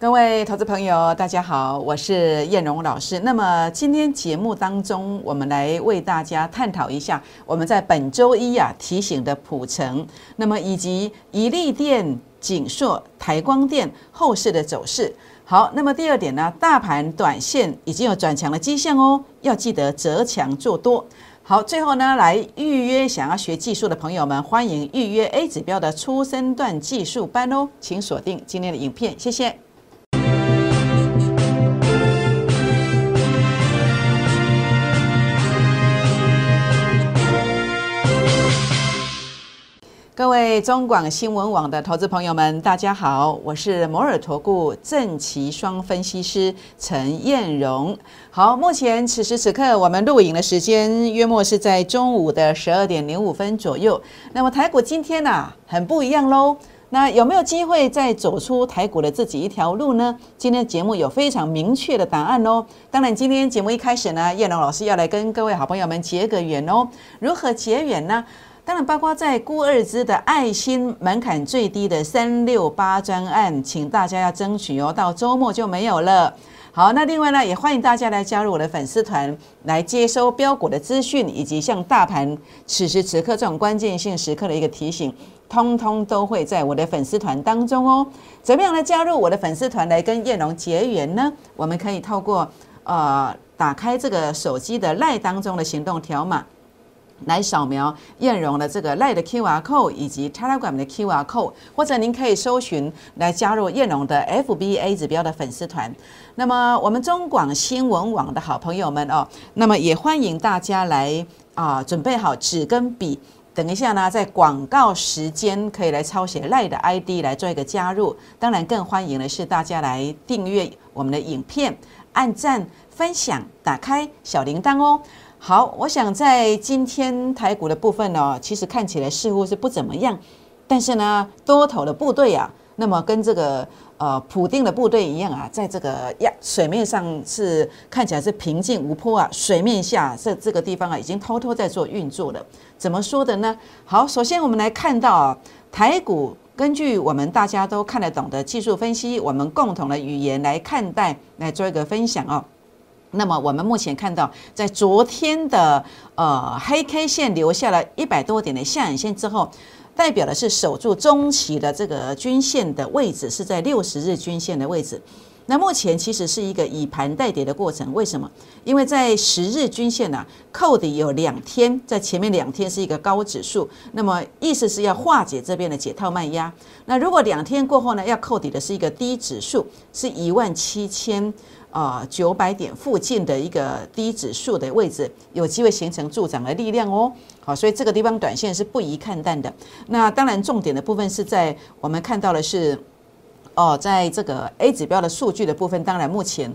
各位投资朋友，大家好，我是燕荣老师。那么今天节目当中，我们来为大家探讨一下我们在本周一啊提醒的普成，那么以及宜利电、景硕、台光电后市的走势。好，那么第二点呢，大盘短线已经有转强的迹象哦，要记得择强做多。好，最后呢，来预约想要学技术的朋友们，欢迎预约 A 指标的初升段技术班哦，请锁定今天的影片，谢谢。各位中广新闻网的投资朋友们，大家好，我是摩尔投顾正奇双分析师陈燕荣。好，目前此时此刻我们录影的时间约莫是在中午的十二点零五分左右。那么台股今天呢，很不一样喽。那有没有机会再走出台股的自己一条路呢？今天节目有非常明确的答案哦。当然，今天节目一开始呢，燕荣老师要来跟各位好朋友们结个缘哦。如何结缘呢？当然，包括在孤二支的爱心门槛最低的三六八专案，请大家要争取哦，到周末就没有了。好，那另外呢，也欢迎大家来加入我的粉丝团，来接收标股的资讯，以及像大盘此时此刻这种关键性时刻的一个提醒，通通都会在我的粉丝团当中哦。怎么样来加入我的粉丝团来跟叶龙结缘呢？我们可以透过呃打开这个手机的赖当中的行动条码。来扫描燕荣的这个赖的 Q R code 以及 Telegram 的 Q R code，或者您可以搜寻来加入燕荣的 F B A 指标的粉丝团。那么我们中广新闻网的好朋友们哦，那么也欢迎大家来啊，准备好纸跟笔，等一下呢，在广告时间可以来抄写赖的 I D 来做一个加入。当然更欢迎的是大家来订阅我们的影片，按赞、分享、打开小铃铛哦。好，我想在今天台股的部分呢，其实看起来似乎是不怎么样，但是呢，多头的部队啊，那么跟这个呃普定的部队一样啊，在这个呀水面上是看起来是平静无波啊，水面下这这个地方啊，已经偷偷在做运作了。怎么说的呢？好，首先我们来看到啊，台股根据我们大家都看得懂的技术分析，我们共同的语言来看待，来做一个分享哦。那么我们目前看到，在昨天的呃黑 K 线留下了一百多点的下影线之后，代表的是守住中期的这个均线的位置是在六十日均线的位置。那目前其实是一个以盘带跌的过程，为什么？因为在十日均线呢，扣底有两天，在前面两天是一个高指数，那么意思是要化解这边的解套卖压。那如果两天过后呢，要扣底的是一个低指数，是一万七千。啊，九百点附近的一个低指数的位置，有机会形成助涨的力量哦。好，所以这个地方短线是不宜看淡的。那当然，重点的部分是在我们看到的是，哦，在这个 A 指标的数据的部分，当然目前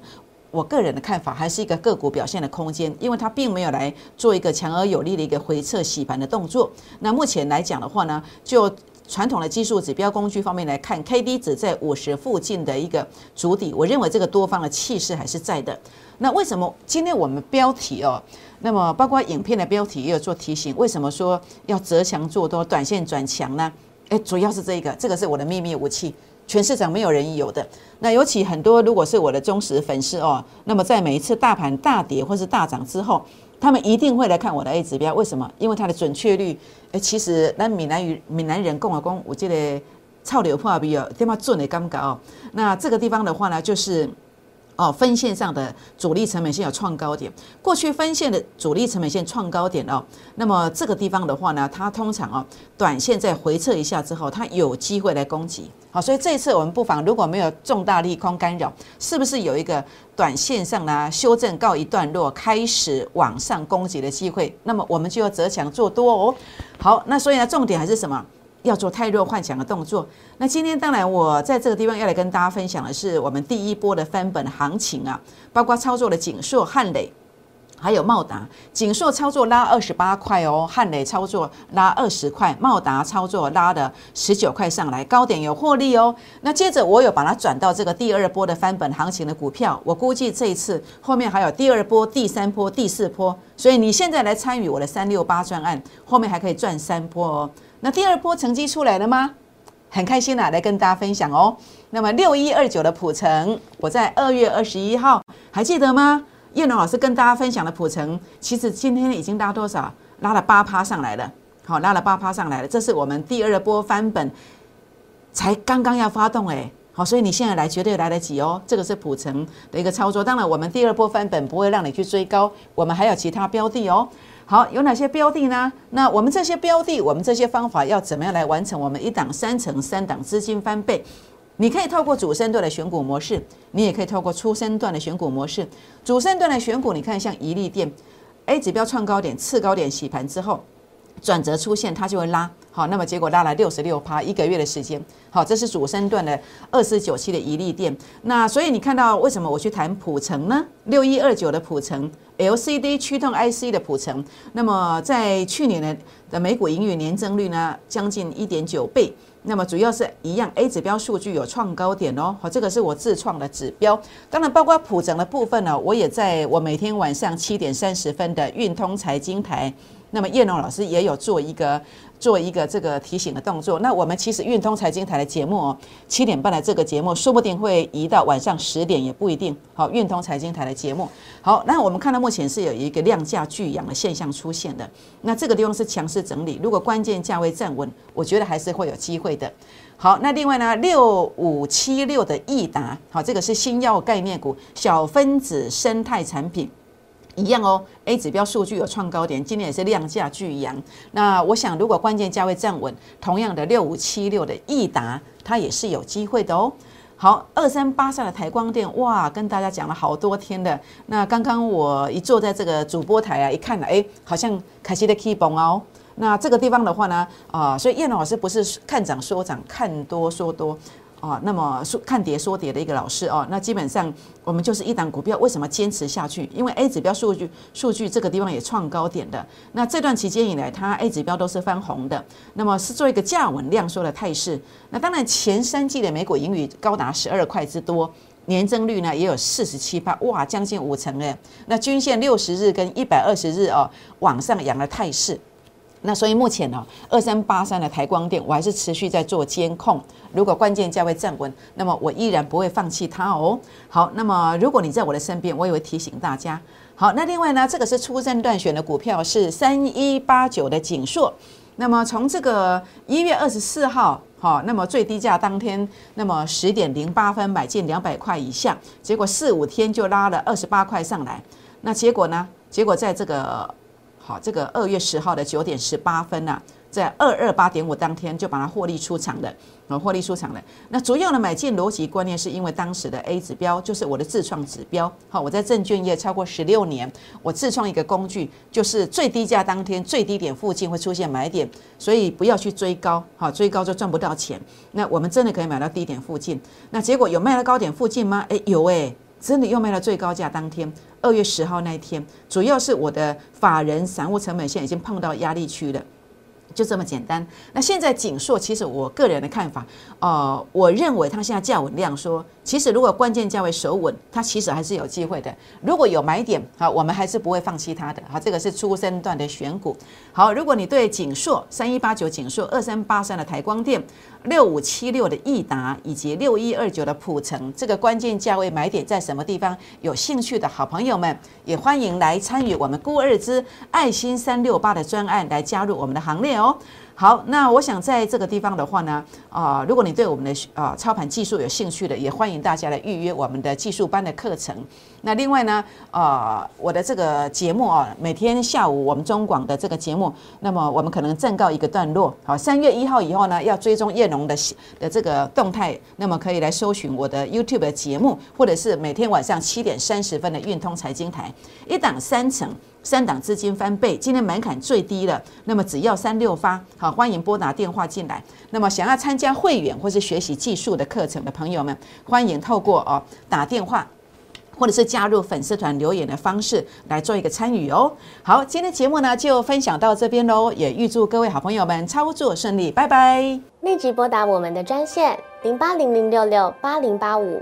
我个人的看法还是一个个股表现的空间，因为它并没有来做一个强而有力的一个回撤洗盘的动作。那目前来讲的话呢，就传统的技术指标工具方面来看，K D 值在五十附近的一个主底，我认为这个多方的气势还是在的。那为什么今天我们标题哦，那么包括影片的标题也有做提醒，为什么说要择强做多，短线转强呢？诶，主要是这个，这个是我的秘密武器，全市场没有人有的。那尤其很多如果是我的忠实粉丝哦，那么在每一次大盘大跌或是大涨之后。他们一定会来看我的 A 指标，为什么？因为它的准确率，诶，其实那闽南语闽南人跟我讲，我记得操流破比哦，这么准的感觉哦。那这个地方的话呢，就是。哦，分线上的主力成本线有创高点，过去分线的主力成本线创高点哦，那么这个地方的话呢，它通常哦，短线在回撤一下之后，它有机会来攻击。好，所以这一次我们不妨如果没有重大利空干扰，是不是有一个短线上呢修正告一段落，开始往上攻击的机会？那么我们就要择强做多哦。好，那所以呢，重点还是什么？要做太弱幻想的动作。那今天当然，我在这个地方要来跟大家分享的是我们第一波的翻本行情啊，包括操作的锦硕、汉磊，还有茂达。锦硕操作拉二十八块哦，汉磊操作拉二十块，茂达操作拉的十九块上来，高点有获利哦。那接着我有把它转到这个第二波的翻本行情的股票，我估计这一次后面还有第二波、第三波、第四波，所以你现在来参与我的三六八专案，后面还可以赚三波哦。那第二波成绩出来了吗？很开心啊，来跟大家分享哦。那么六一二九的普成，我在二月二十一号还记得吗？叶龙老师跟大家分享的普成，其实今天已经拉多少？拉了八趴上来了，好，拉了八趴上来了。这是我们第二波翻本，才刚刚要发动哎，好，所以你现在来绝对来得及哦。这个是普成的一个操作。当然，我们第二波翻本不会让你去追高，我们还有其他标的哦。好，有哪些标的呢？那我们这些标的，我们这些方法要怎么样来完成我们一档三成三档资金翻倍？你可以透过主升段的选股模式，你也可以透过初升段的选股模式。主升段的选股，你看像一利电，A 指标创高点、次高点洗盘之后，转折出现，它就会拉。好，那么结果拉了六十六趴，一个月的时间。好，这是主升段的二四九七的一利电。那所以你看到为什么我去谈普成呢？六一二九的普成，LCD 驱动 IC 的普成。那么在去年的的美股盈余年增率呢，将近一点九倍。那么主要是一样，A 指标数据有创高点哦，好，这个是我自创的指标。当然，包括普整的部分呢，我也在我每天晚上七点三十分的运通财经台，那么叶龙老师也有做一个。做一个这个提醒的动作。那我们其实运通财经台的节目哦，七点半的这个节目，说不定会移到晚上十点，也不一定。好，运通财经台的节目。好，那我们看到目前是有一个量价巨扬的现象出现的。那这个地方是强势整理，如果关键价位站稳，我觉得还是会有机会的。好，那另外呢，六五七六的益达，好，这个是新药概念股，小分子生态产品。一样哦，A 指标数据有创高点，今天也是量价巨扬。那我想，如果关键价位站稳，同样的六五七六的益达，它也是有机会的哦。好，二三八三的台光电，哇，跟大家讲了好多天的。那刚刚我一坐在这个主播台啊，一看了，哎，好像凯西的 key 崩哦。那这个地方的话呢，啊，所以燕老师不是看涨说涨，看多说多。啊，那么说看跌说跌的一个老师哦，那基本上我们就是一档股票，为什么坚持下去？因为 A 指标数据数据这个地方也创高点的，那这段期间以来，它 A 指标都是翻红的，那么是做一个价稳量缩的态势。那当然前三季的美股盈余高达十二块之多，年增率呢也有四十七%，哇，将近五成哎。那均线六十日跟一百二十日哦往上扬的态势。那所以目前呢，二三八三的台光电，我还是持续在做监控。如果关键价位站稳，那么我依然不会放弃它哦。好，那么如果你在我的身边，我也会提醒大家。好，那另外呢，这个是出生段选的股票是三一八九的锦硕。那么从这个一月二十四号，好，那么最低价当天，那么十点零八分买进两百块以下，结果四五天就拉了二十八块上来。那结果呢？结果在这个好，这个二月十号的九点十八分呐，在二二八点五当天就把它获利出场的，啊，获利出场的。那主要的买进逻辑观念是因为当时的 A 指标就是我的自创指标，好，我在证券业超过十六年，我自创一个工具，就是最低价当天最低点附近会出现买点，所以不要去追高，好，追高就赚不到钱。那我们真的可以买到低点附近，那结果有卖到高点附近吗？哎，有哎。真的又卖到最高价，当天二月十号那一天，主要是我的法人散户成本线已经碰到压力区了。就这么简单。那现在锦硕，其实我个人的看法，呃，我认为它现在价稳量说，其实如果关键价位守稳，它其实还是有机会的。如果有买点，好，我们还是不会放弃它的。好，这个是初生段的选股。好，如果你对锦硕三一八九锦硕二三八三的台光电六五七六的益达以及六一二九的普成，这个关键价位买点在什么地方？有兴趣的好朋友们，也欢迎来参与我们孤二之爱心三六八的专案，来加入我们的行列哦。哦，好，那我想在这个地方的话呢，啊，如果你对我们的啊操盘技术有兴趣的，也欢迎大家来预约我们的技术班的课程。那另外呢，啊，我的这个节目啊，每天下午我们中广的这个节目，那么我们可能暂告一个段落。好，三月一号以后呢，要追踪叶龙的的这个动态，那么可以来搜寻我的 YouTube 的节目，或者是每天晚上七点三十分的运通财经台，一档三层。三档资金翻倍，今天门槛最低了，那么只要三六发，好，欢迎拨打电话进来。那么想要参加会员或是学习技术的课程的朋友们，欢迎透过哦打电话，或者是加入粉丝团留言的方式来做一个参与哦。好，今天节目呢就分享到这边喽，也预祝各位好朋友们操作顺利，拜拜。立即拨打我们的专线零八零零六六八零八五。